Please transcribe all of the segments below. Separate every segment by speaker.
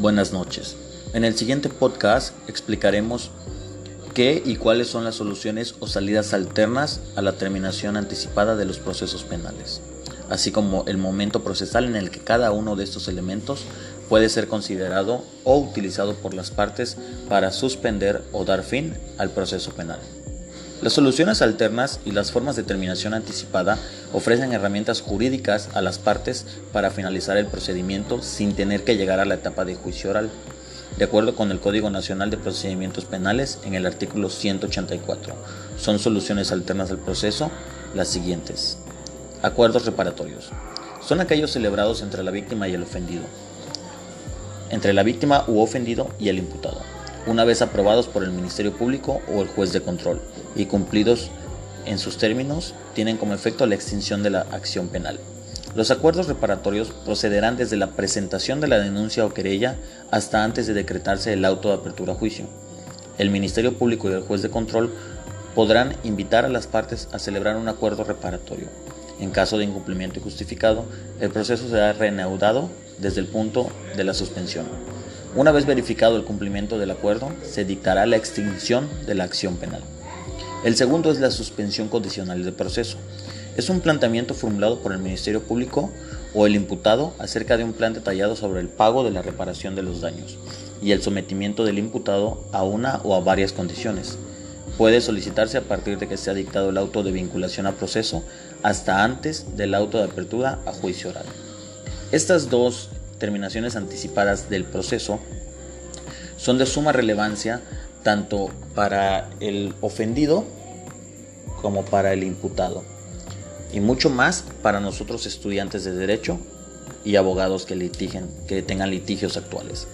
Speaker 1: Buenas noches. En el siguiente podcast explicaremos qué y cuáles son las soluciones o salidas alternas a la terminación anticipada de los procesos penales, así como el momento procesal en el que cada uno de estos elementos puede ser considerado o utilizado por las partes para suspender o dar fin al proceso penal. Las soluciones alternas y las formas de terminación anticipada ofrecen herramientas jurídicas a las partes para finalizar el procedimiento sin tener que llegar a la etapa de juicio oral, de acuerdo con el Código Nacional de Procedimientos Penales en el artículo 184. Son soluciones alternas al proceso las siguientes. Acuerdos reparatorios. Son aquellos celebrados entre la víctima y el ofendido, entre la víctima u ofendido y el imputado una vez aprobados por el Ministerio Público o el juez de control y cumplidos en sus términos, tienen como efecto la extinción de la acción penal. Los acuerdos reparatorios procederán desde la presentación de la denuncia o querella hasta antes de decretarse el auto de apertura a juicio. El Ministerio Público y el juez de control podrán invitar a las partes a celebrar un acuerdo reparatorio. En caso de incumplimiento injustificado, el proceso será reanudado desde el punto de la suspensión. Una vez verificado el cumplimiento del acuerdo, se dictará la extinción de la acción penal. El segundo es la suspensión condicional del proceso. Es un planteamiento formulado por el Ministerio Público o el imputado acerca de un plan detallado sobre el pago de la reparación de los daños y el sometimiento del imputado a una o a varias condiciones. Puede solicitarse a partir de que se ha dictado el auto de vinculación a proceso hasta antes del auto de apertura a juicio oral. Estas dos terminaciones anticipadas del proceso son de suma relevancia tanto para el ofendido como para el imputado y mucho más para nosotros estudiantes de derecho y abogados que litiguen, que tengan litigios actuales,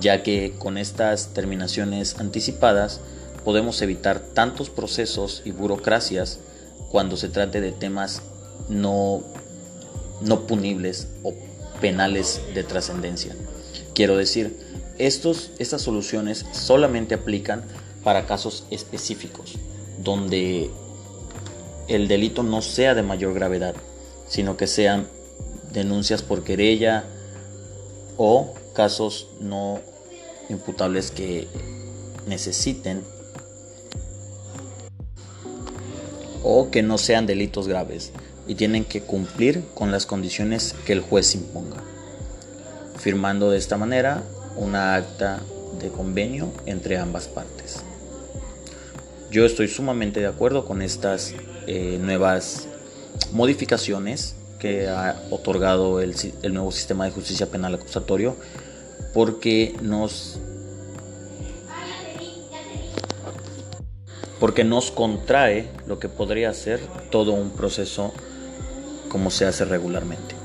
Speaker 1: ya que con estas terminaciones anticipadas podemos evitar tantos procesos y burocracias cuando se trate de temas no, no punibles o penales de trascendencia. Quiero decir, estos, estas soluciones solamente aplican para casos específicos, donde el delito no sea de mayor gravedad, sino que sean denuncias por querella o casos no imputables que necesiten o que no sean delitos graves y tienen que cumplir con las condiciones que el juez imponga, firmando de esta manera una acta de convenio entre ambas partes. Yo estoy sumamente de acuerdo con estas eh, nuevas modificaciones que ha otorgado el, el nuevo sistema de justicia penal acusatorio porque nos porque nos contrae lo que podría ser todo un proceso como se hace regularmente.